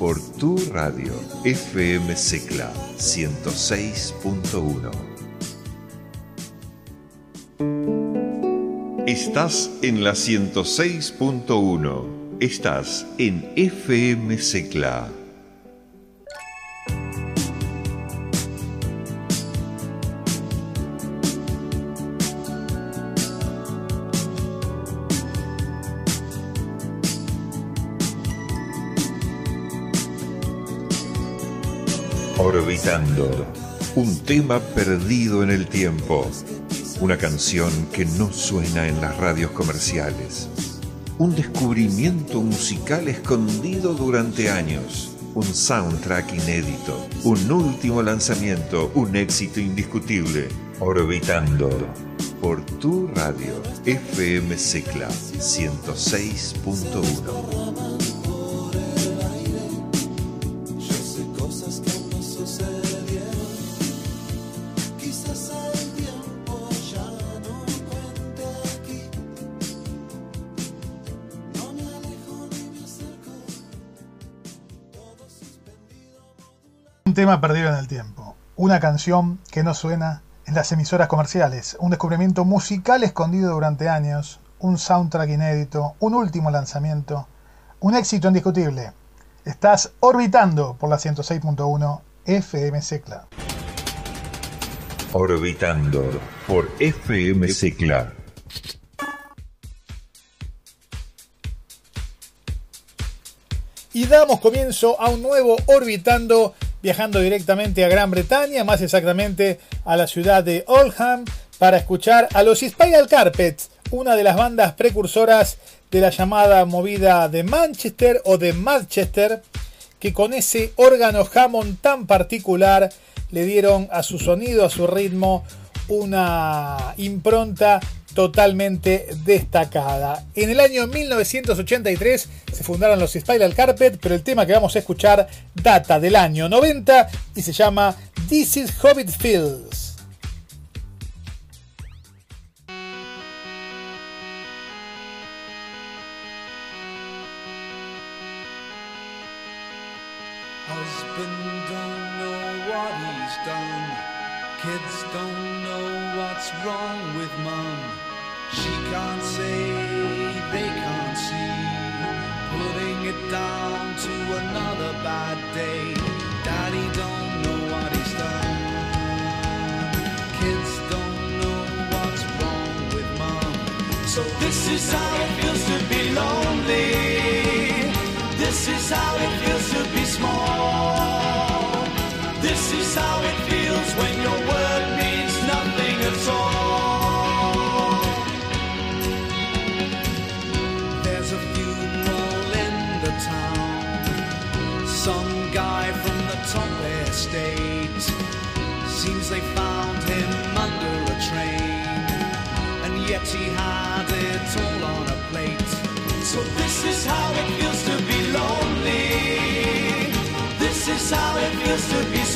por tu radio FM Secla 106.1. Estás en la 106.1. Estás en FM Secla. Orbitando. Un tema perdido en el tiempo. Una canción que no suena en las radios comerciales. Un descubrimiento musical escondido durante años. Un soundtrack inédito. Un último lanzamiento. Un éxito indiscutible. Orbitando. Por tu radio. FM Secla 106.1. tema perdido en el tiempo, una canción que no suena en las emisoras comerciales, un descubrimiento musical escondido durante años, un soundtrack inédito, un último lanzamiento, un éxito indiscutible. Estás orbitando por la 106.1 FM Secla. Orbitando por FM Secla. Y damos comienzo a un nuevo Orbitando viajando directamente a Gran Bretaña, más exactamente a la ciudad de Oldham, para escuchar a los Spiral Carpets, una de las bandas precursoras de la llamada movida de Manchester o de Manchester, que con ese órgano Hammond tan particular le dieron a su sonido, a su ritmo, una impronta totalmente destacada. En el año 1983 se fundaron los Spiral Carpet, pero el tema que vamos a escuchar data del año 90 y se llama This is Hobbit Fields. How it feels to be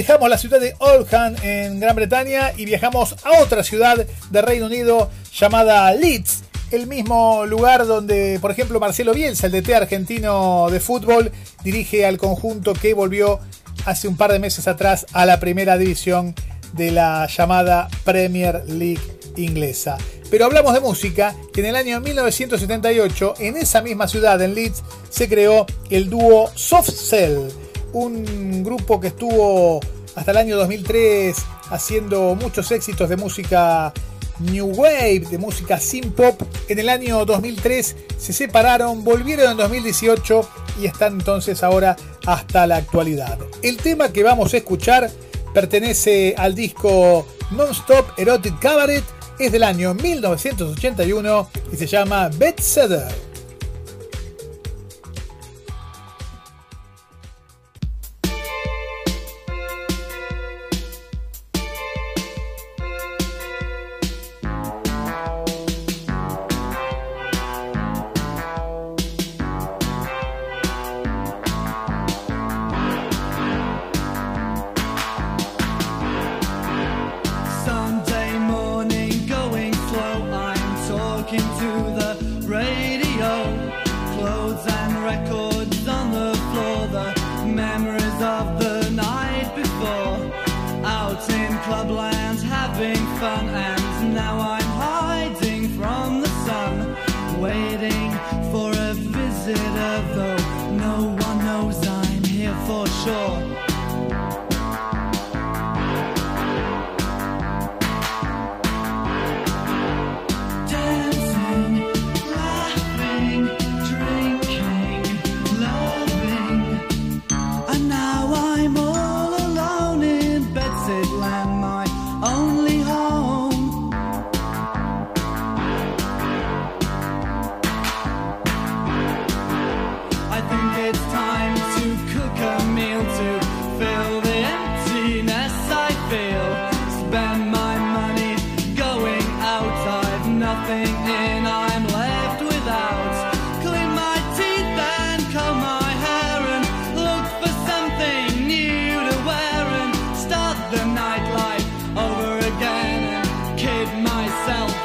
dejamos la ciudad de Oldham en Gran Bretaña y viajamos a otra ciudad de Reino Unido llamada Leeds, el mismo lugar donde, por ejemplo, Marcelo Bielsa, el DT argentino de fútbol, dirige al conjunto que volvió hace un par de meses atrás a la primera división de la llamada Premier League inglesa. Pero hablamos de música, que en el año 1978, en esa misma ciudad, en Leeds, se creó el dúo Soft Cell, un grupo que estuvo hasta el año 2003 haciendo muchos éxitos de música New Wave, de música synth pop. En el año 2003 se separaron, volvieron en 2018 y están entonces ahora hasta la actualidad. El tema que vamos a escuchar pertenece al disco Non-Stop Erotic Cabaret, es del año 1981 y se llama. Sunday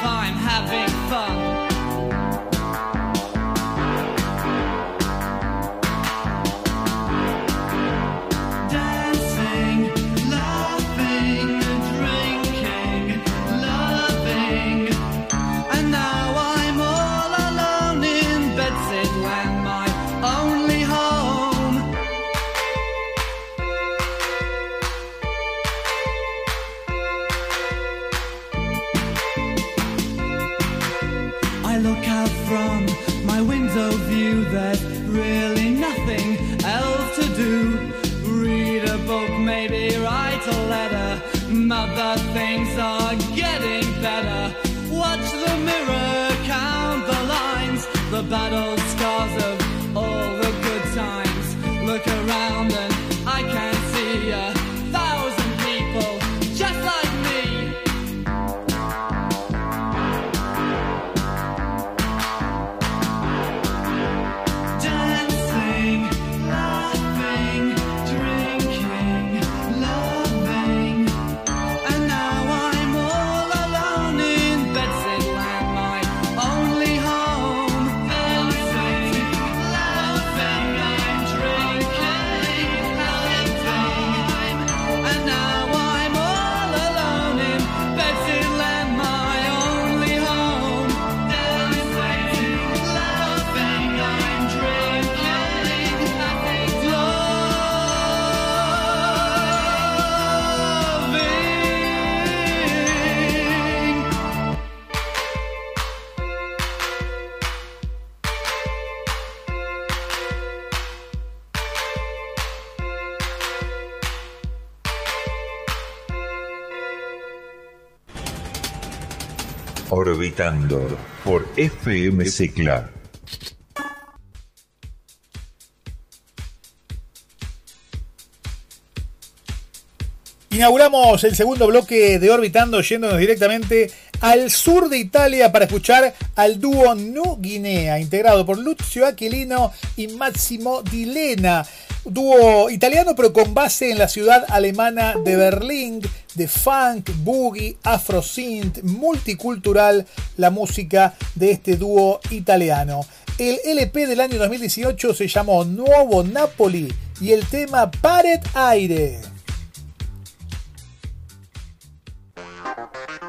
I'm having FM Inauguramos el segundo bloque de Orbitando yéndonos directamente al sur de Italia para escuchar al dúo Nu Guinea, integrado por Lucio Aquilino y Massimo Dilena. Dúo italiano pero con base en la ciudad alemana de Berlín, de funk, boogie, afro synth, multicultural, la música de este dúo italiano. El LP del año 2018 se llamó Nuevo Napoli y el tema Pared Aire. Thank you.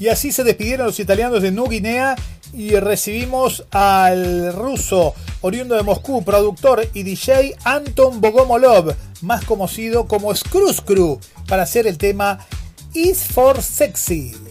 Y así se despidieron los italianos de Nuguinea y recibimos al ruso oriundo de Moscú, productor y DJ Anton Bogomolov, más conocido como Screw para hacer el tema Is for Sexy.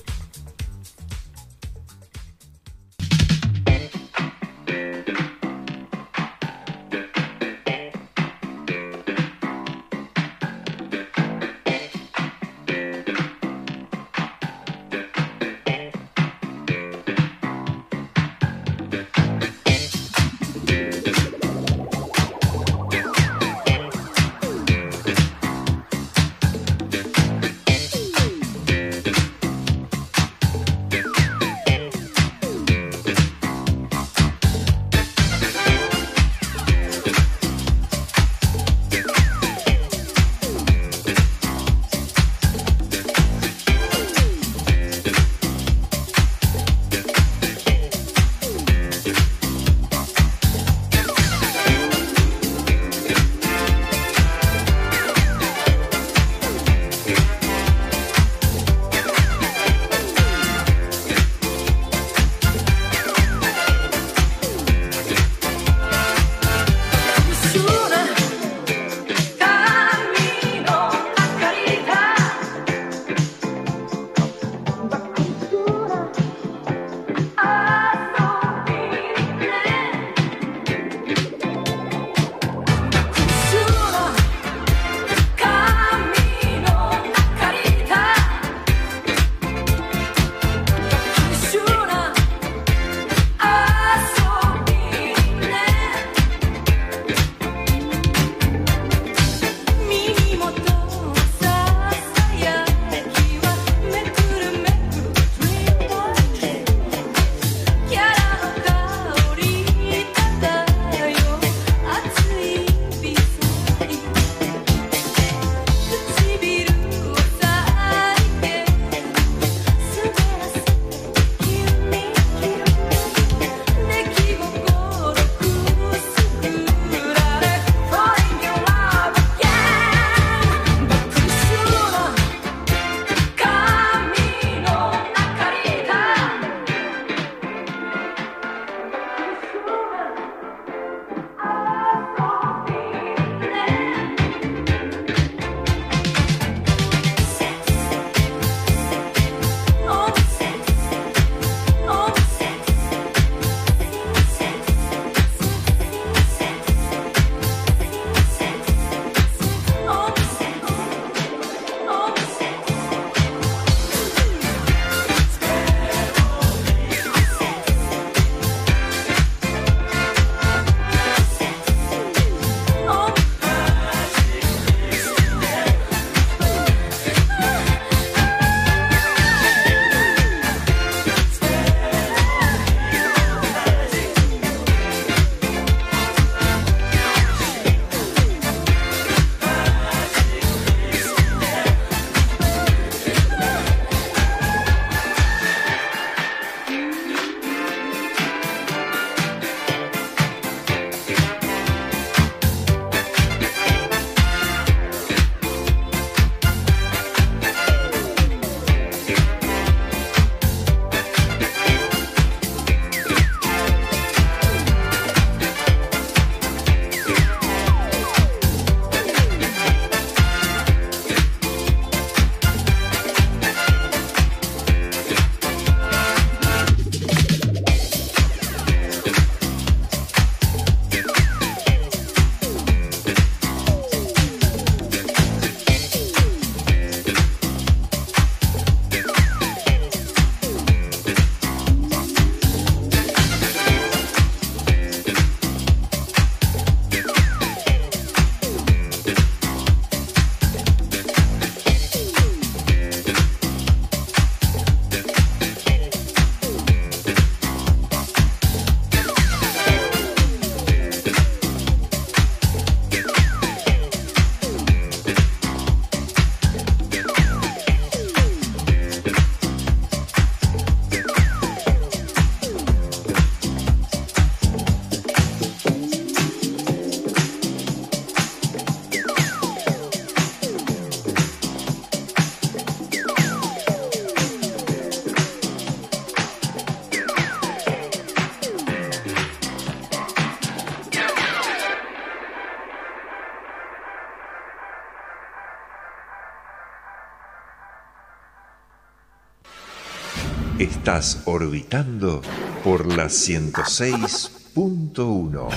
Orbitando por la 106.1.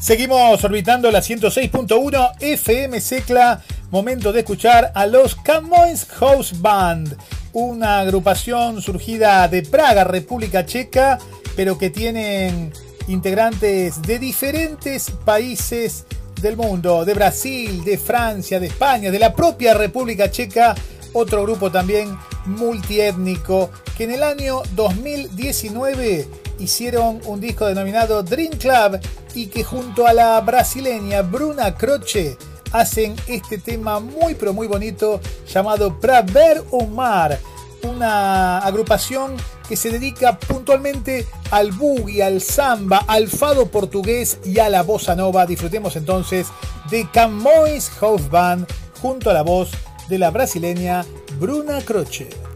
Seguimos orbitando la 106.1 FM Secla. Momento de escuchar a los Camoins House Band, una agrupación surgida de Praga, República Checa, pero que tienen integrantes de diferentes países del mundo, de Brasil, de Francia, de España, de la propia República Checa, otro grupo también multiétnico que en el año 2019 hicieron un disco denominado Dream Club y que junto a la brasileña Bruna Croce hacen este tema muy pero muy bonito llamado Pra Ver un Mar, una agrupación que se dedica puntualmente al boogie, al samba, al fado portugués y a la bossa nova. Disfrutemos entonces de Camões House Band junto a la voz de la brasileña Bruna Croce.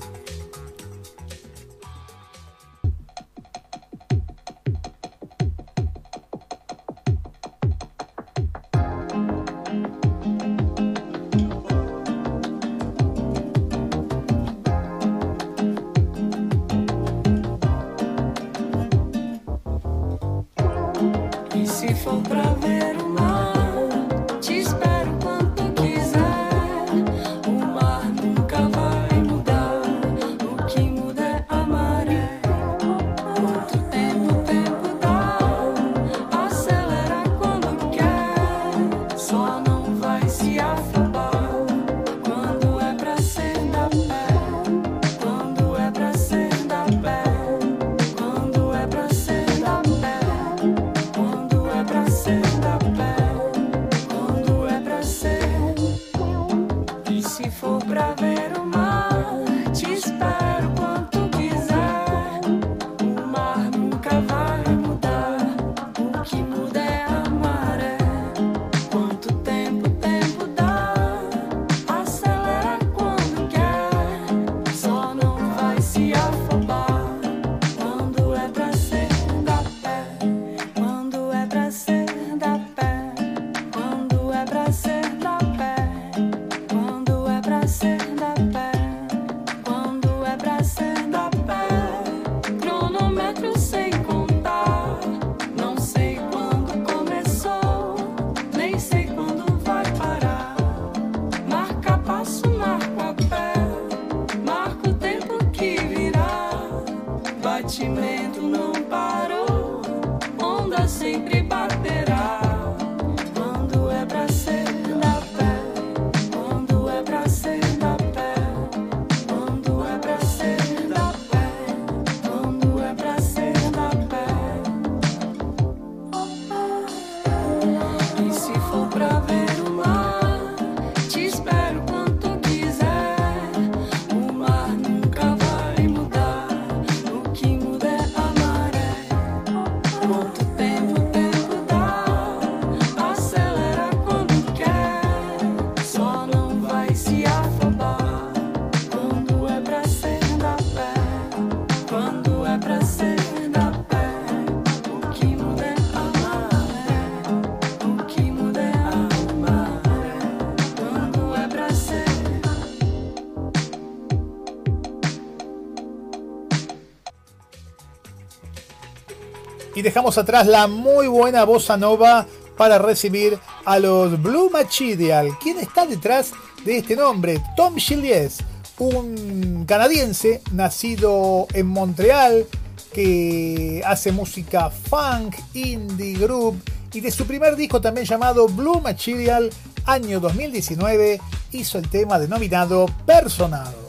Dejamos atrás la muy buena bossa nova para recibir a los Blue Machidial. ¿Quién está detrás de este nombre? Tom Gillies, un canadiense nacido en Montreal que hace música funk, indie, group y de su primer disco también llamado Blue Material, año 2019, hizo el tema denominado Personal.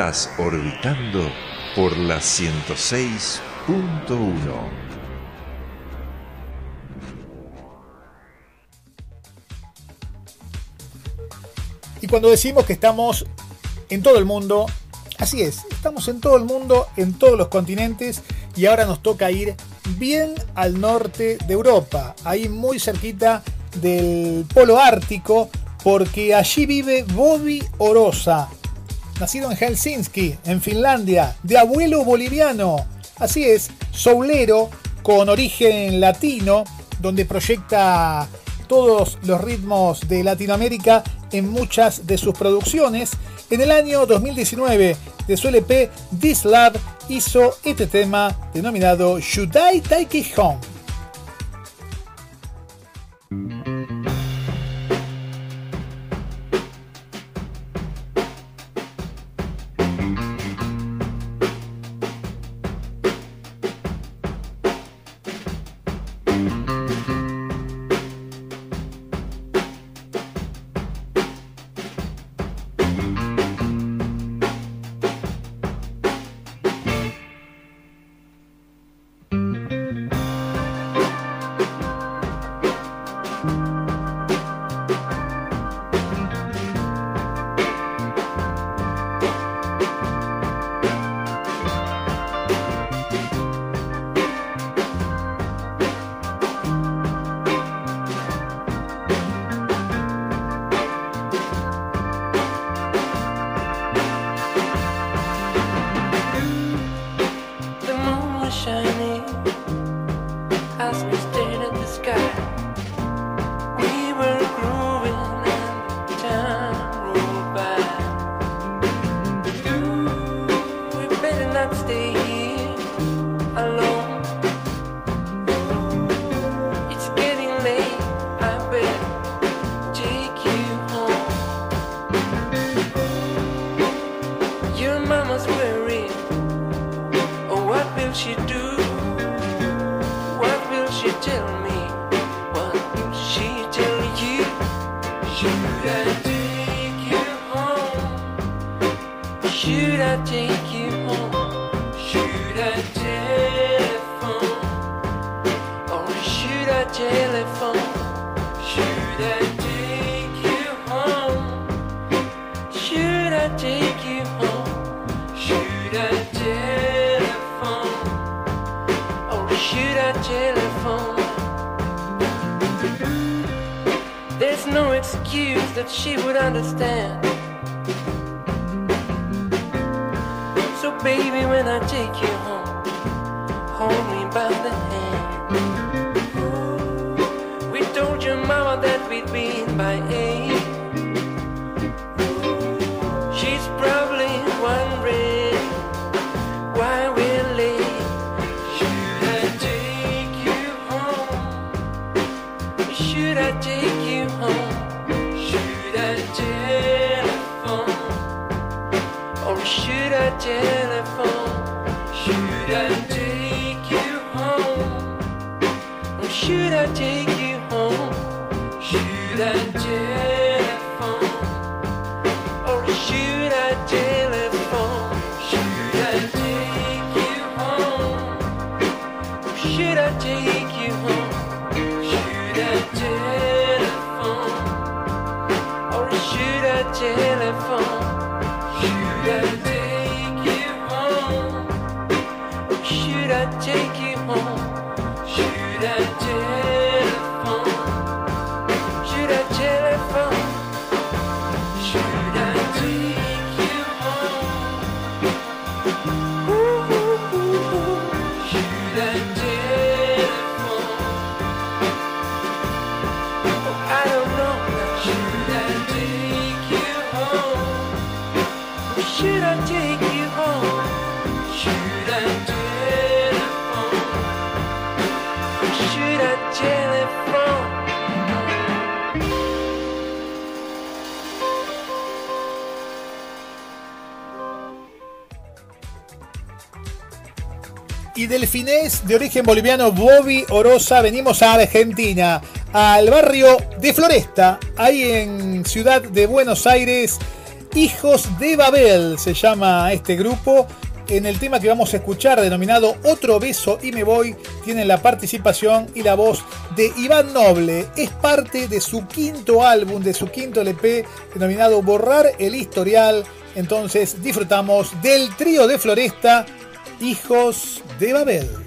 Estás orbitando por la 106.1. Y cuando decimos que estamos en todo el mundo, así es, estamos en todo el mundo, en todos los continentes y ahora nos toca ir bien al norte de Europa, ahí muy cerquita del polo ártico, porque allí vive Bobby Orosa, nacido en Helsinki, en Finlandia, de abuelo boliviano. Así es, soulero con origen latino, donde proyecta todos los ritmos de Latinoamérica en muchas de sus producciones. En el año 2019, de su LP This Love hizo este tema denominado Should I Take It Home. De origen boliviano Bobby Orosa, venimos a Argentina, al barrio de Floresta, ahí en Ciudad de Buenos Aires, Hijos de Babel se llama este grupo. En el tema que vamos a escuchar, denominado Otro beso y me voy, tiene la participación y la voz de Iván Noble. Es parte de su quinto álbum, de su quinto LP, denominado Borrar el Historial. Entonces disfrutamos del trío de Floresta, Hijos de Babel.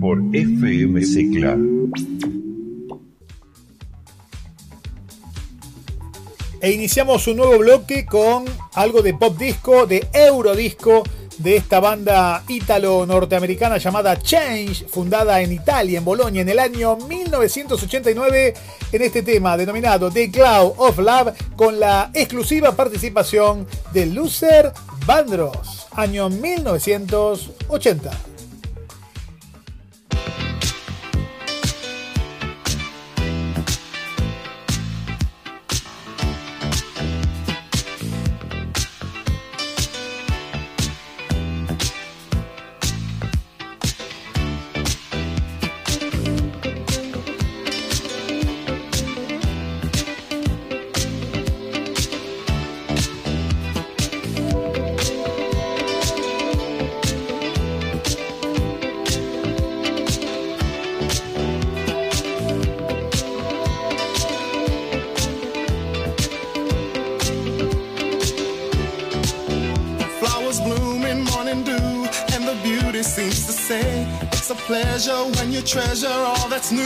Por FM Cicla. E iniciamos un nuevo bloque con algo de pop disco, de eurodisco. de esta banda ítalo-norteamericana llamada Change, fundada en Italia, en Bolonia, en el año 1989, en este tema denominado The Cloud of Love, con la exclusiva participación de Lucer Bandros, año 1980.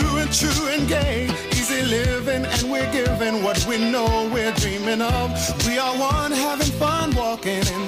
New and true and gay. Easy living, and we're giving what we know we're dreaming of. We are one having fun, walking in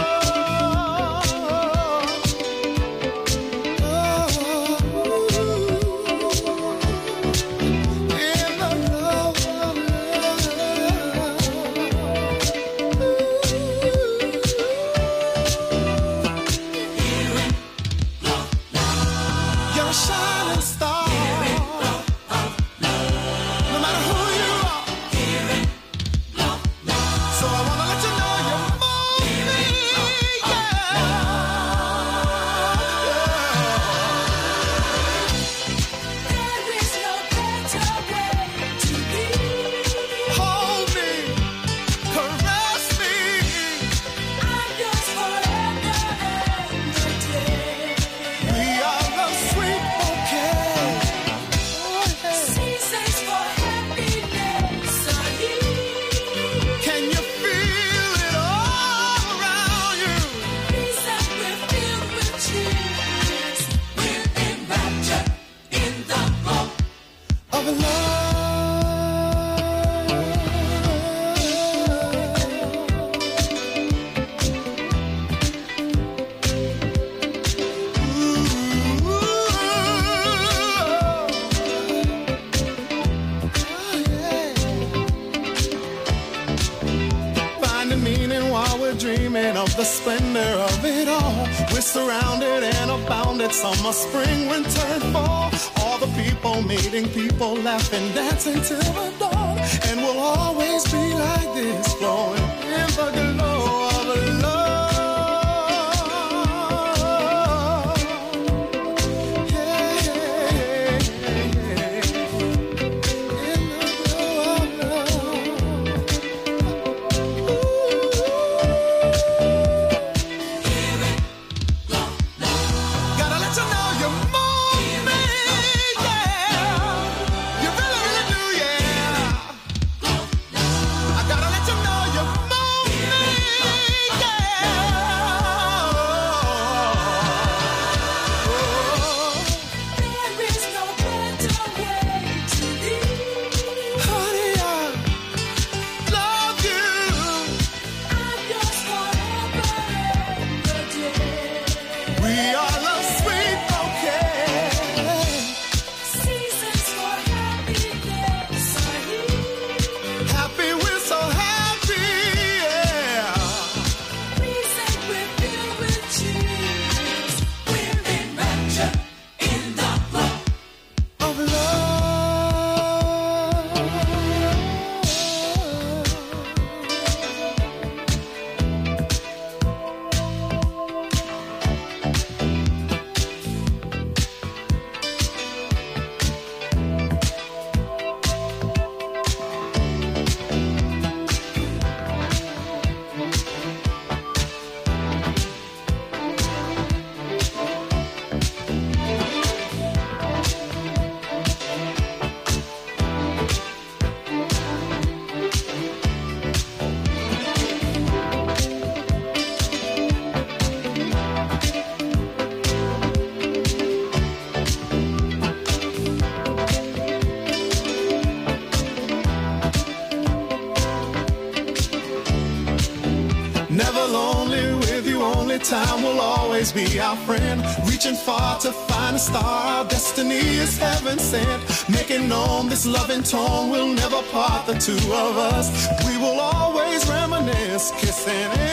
Always be our friend. Reaching far to find a star, our destiny is heaven sent. Making known this loving tone We'll never part the two of us. We will always reminisce, kissing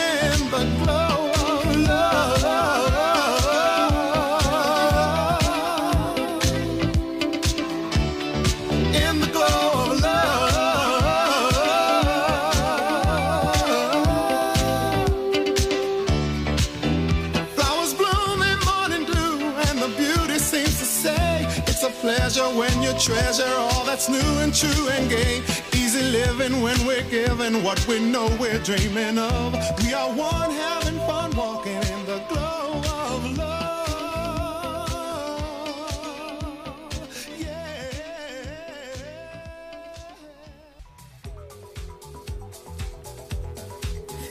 treasure all that's new and true and gay. Easy living when we're given what we know we're dreaming of. We are one having fun walking in the glow of love. Yeah.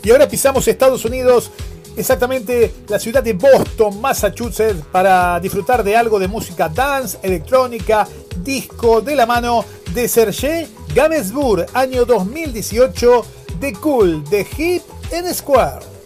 Y ahora pisamos Estados Unidos, exactamente la ciudad de Boston, Massachusetts, para disfrutar de algo de música dance, electrónica, disco, de la mano de Serge Gainsbourg, año 2018, The Cool, The Hip and Square.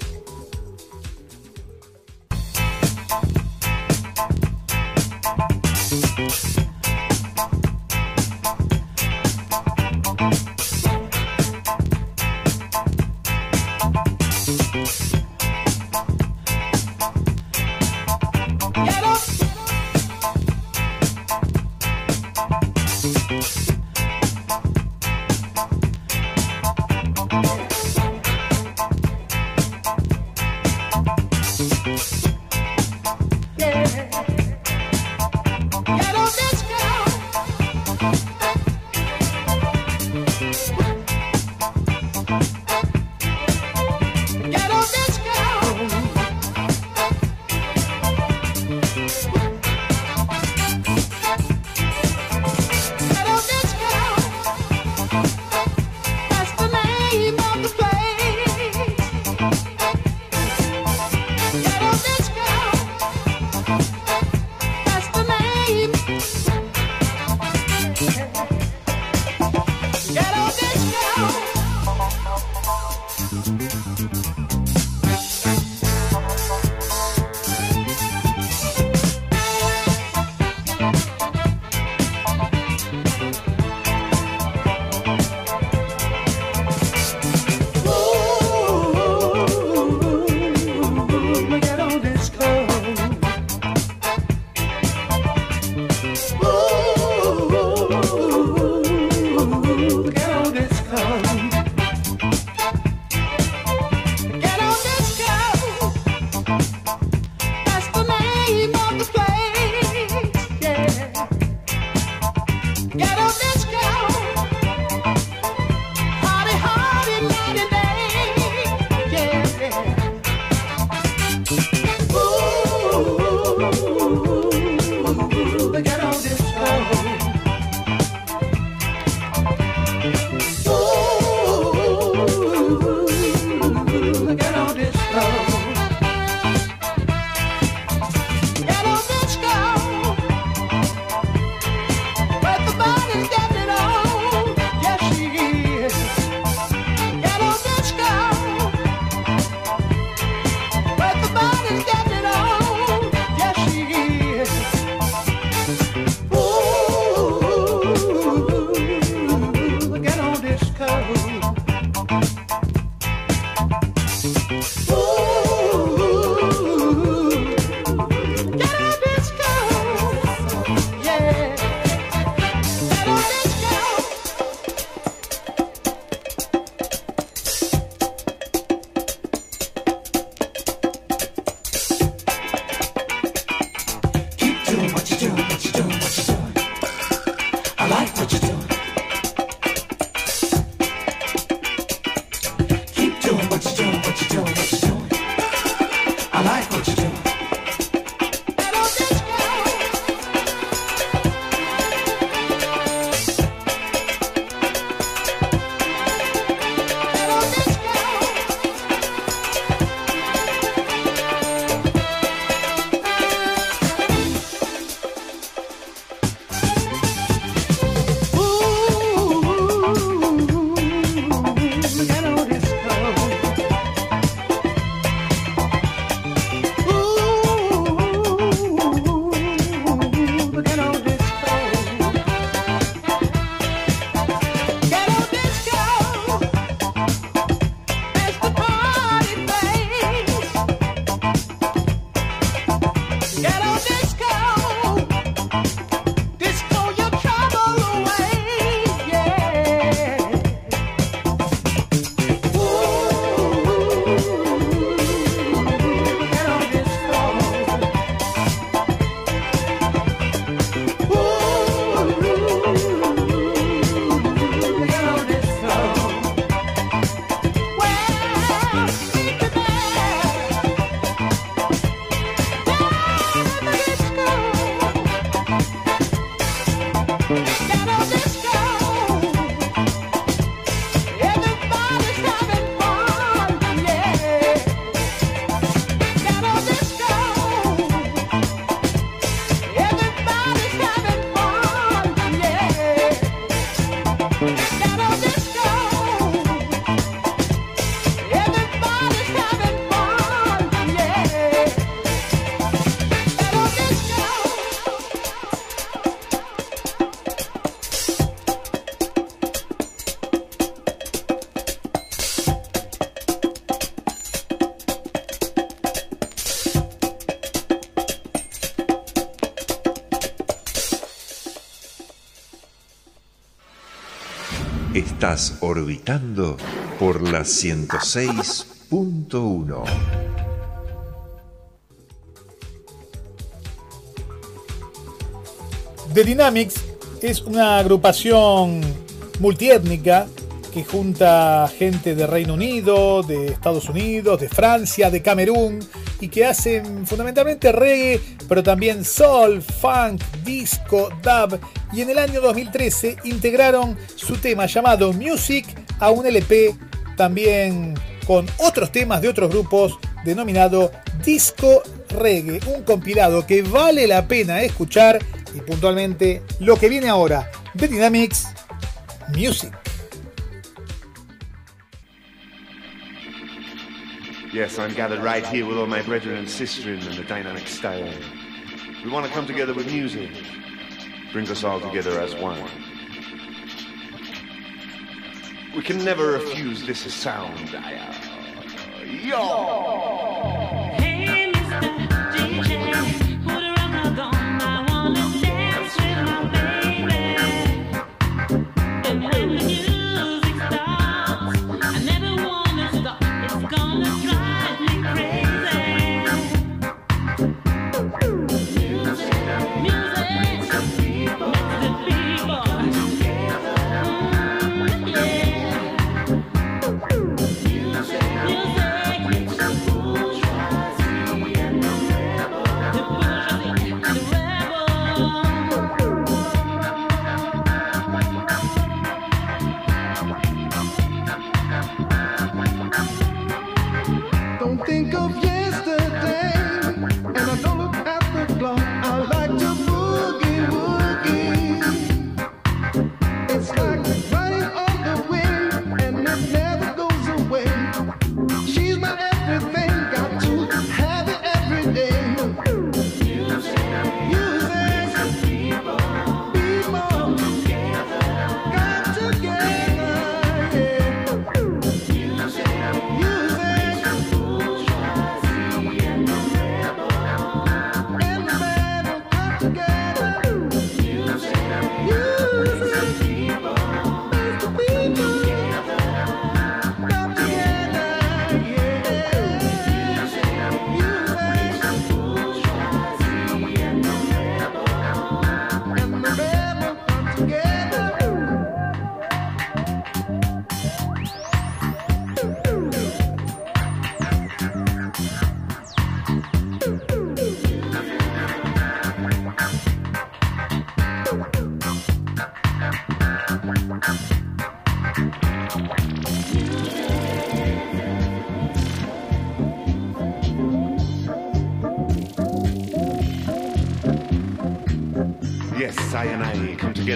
Orbitando por la 106.1. The Dynamics es una agrupación multiétnica que junta gente de Reino Unido, de Estados Unidos, de Francia, de Camerún y que hacen fundamentalmente reggae, pero también soul, funk, disco, dub y en el año 2013 integraron su tema llamado Music a un LP también con otros temas de otros grupos denominado Disco Reggae, un compilado que vale la pena escuchar y puntualmente lo que viene ahora de Dynamics Music. Yes, I'm gathered right here with all my brethren and sisters in the dynamic style. We want to come together with music. Brings us all together as one. We can never refuse this sound. Yo!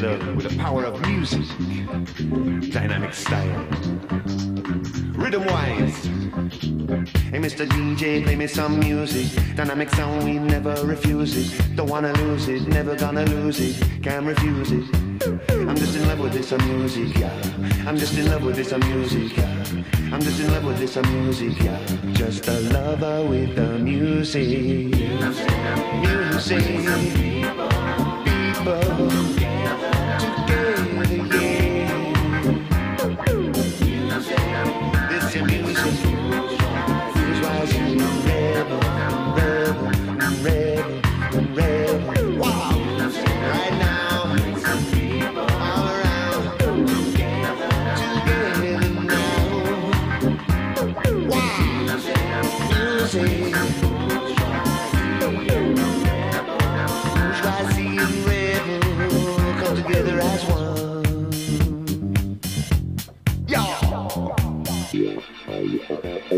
Together with the power of music, dynamic style, rhythm wise. Hey, Mr. DJ, play me some music. Dynamic sound, we never refuse it. Don't wanna lose it, never gonna lose it. Can't refuse it. I'm just in love with this music, yeah. I'm just in love with this music, yeah. I'm just in love with this music, yeah. Just a lover with the music. Music. People.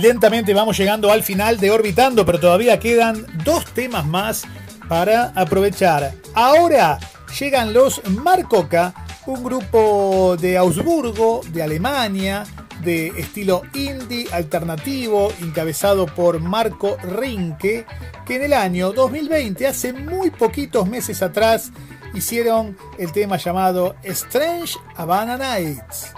lentamente vamos llegando al final de Orbitando, pero todavía quedan dos temas más para aprovechar. Ahora llegan los Marcoca, un grupo de Augsburgo, de Alemania, de estilo indie alternativo, encabezado por Marco Rinke, que en el año 2020, hace muy poquitos meses atrás, hicieron el tema llamado Strange Havana Nights.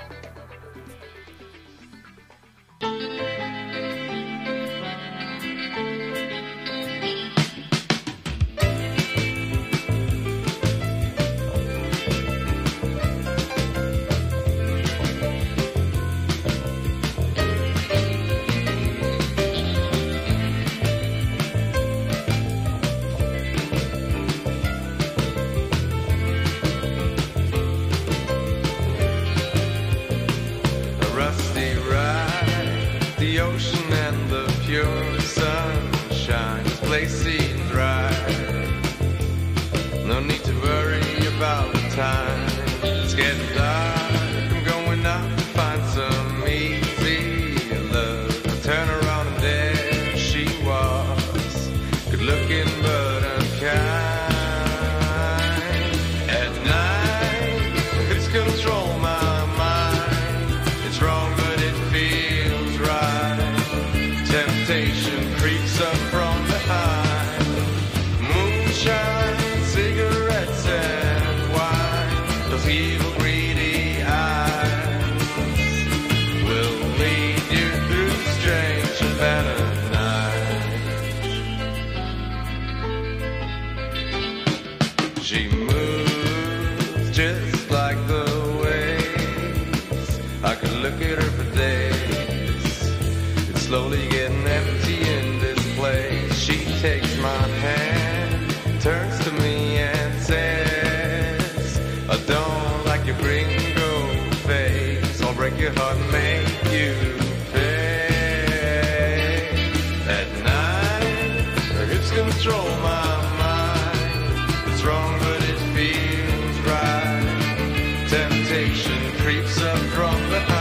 From dropped the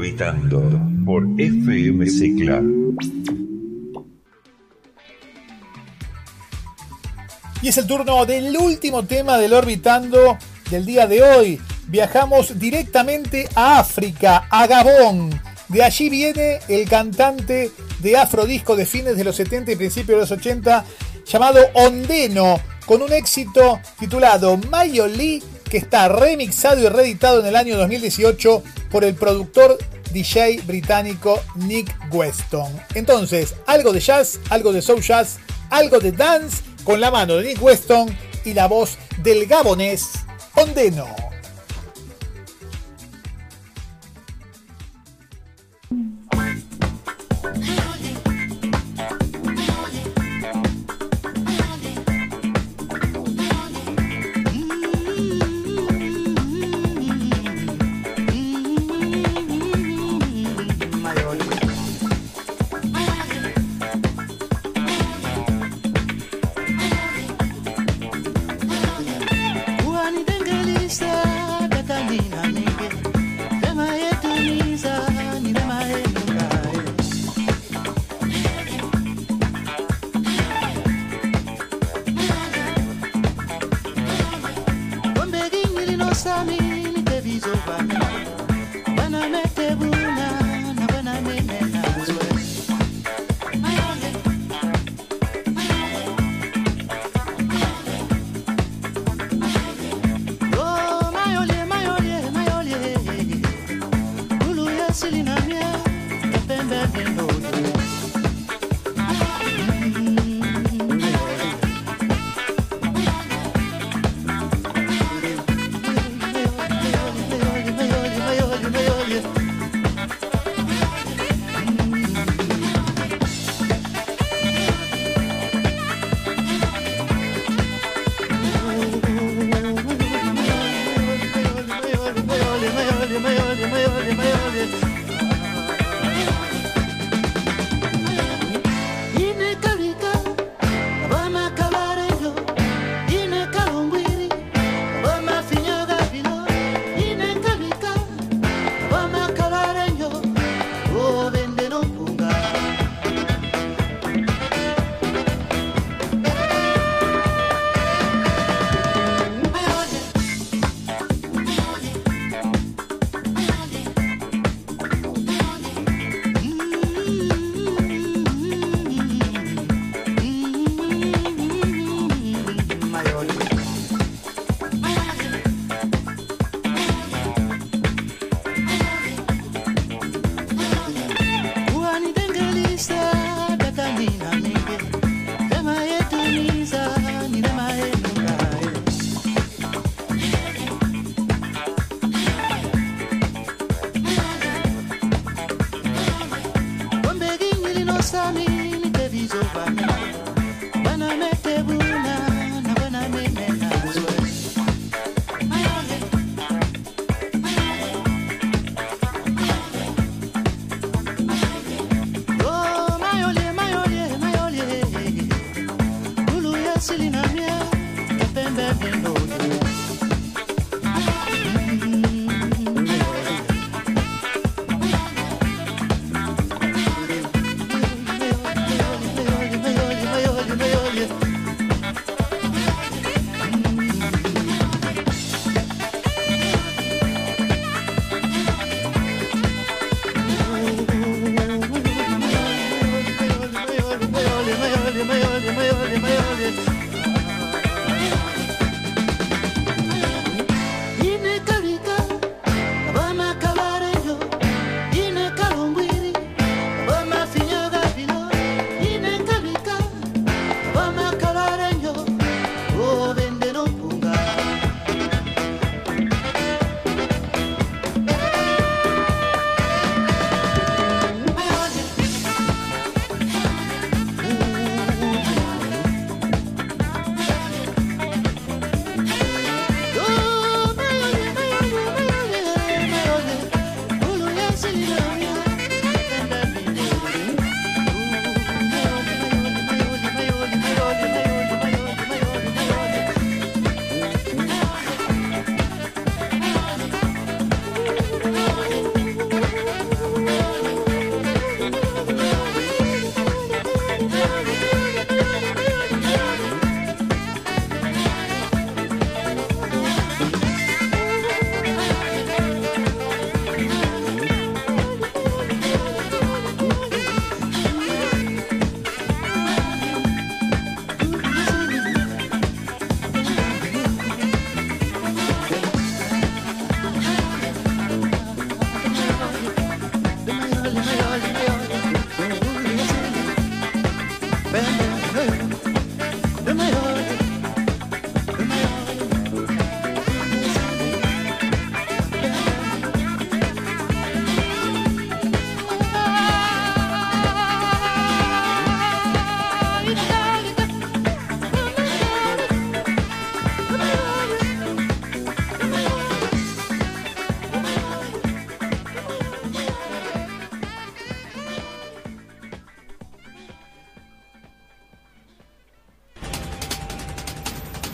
Orbitando por FM Cicla. Y es el turno del último tema del Orbitando del día de hoy. Viajamos directamente a África, a Gabón. De allí viene el cantante de afrodisco de fines de los 70 y principios de los 80, llamado Ondeno, con un éxito titulado Mayoli, que está remixado y reeditado en el año 2018 por el productor DJ británico Nick Weston. Entonces, algo de jazz, algo de soul jazz, algo de dance con la mano de Nick Weston y la voz del gabonés Ondeno.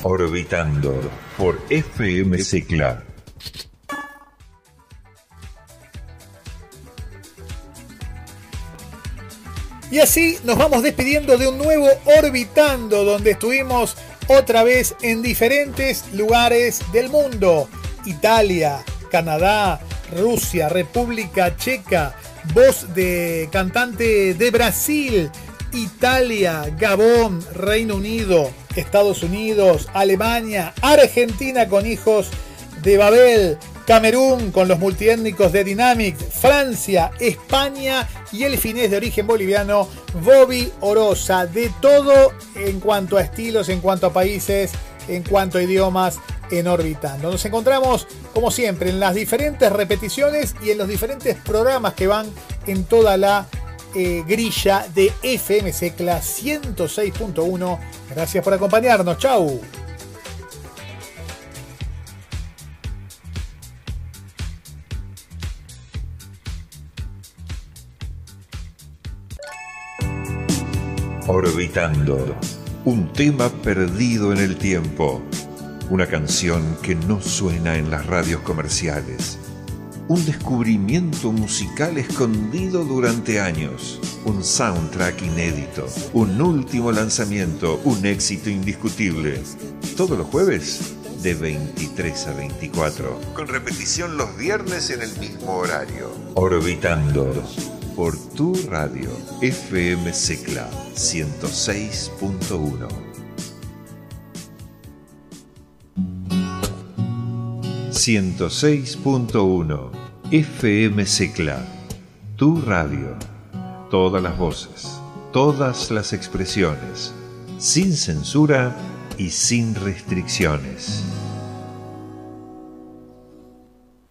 Orbitando por FM Secla. Y así nos vamos despidiendo de un nuevo Orbitando, donde estuvimos otra vez en diferentes lugares del mundo. Italia, Canadá, Rusia, República Checa, voz de cantante de Brasil, Italia, Gabón, Reino Unido, Estados Unidos, Alemania, Argentina con hijos de Babel, Camerún con los multiétnicos de Dynamics, Francia, España y el finés de origen boliviano Bobby Orosa. De todo en cuanto a estilos, en cuanto a países, en cuanto a idiomas en Orbitando. Nos encontramos, como siempre, en las diferentes repeticiones y en los diferentes programas que van en toda la eh, grilla de FM Secla 106.1. Gracias por acompañarnos. Chau. Orbitando. Un tema perdido en el tiempo. Una canción que no suena en las radios comerciales. Un descubrimiento musical escondido durante años. Un soundtrack inédito. Un último lanzamiento. Un éxito indiscutible. Todos los jueves de 23 a 24. Con repetición los viernes en el mismo horario. Orbitando por tu radio FM Secla 106.1. ...106.1... FM Secla... Tu radio... ...todas las voces... ...todas las expresiones... ...sin censura y sin restricciones...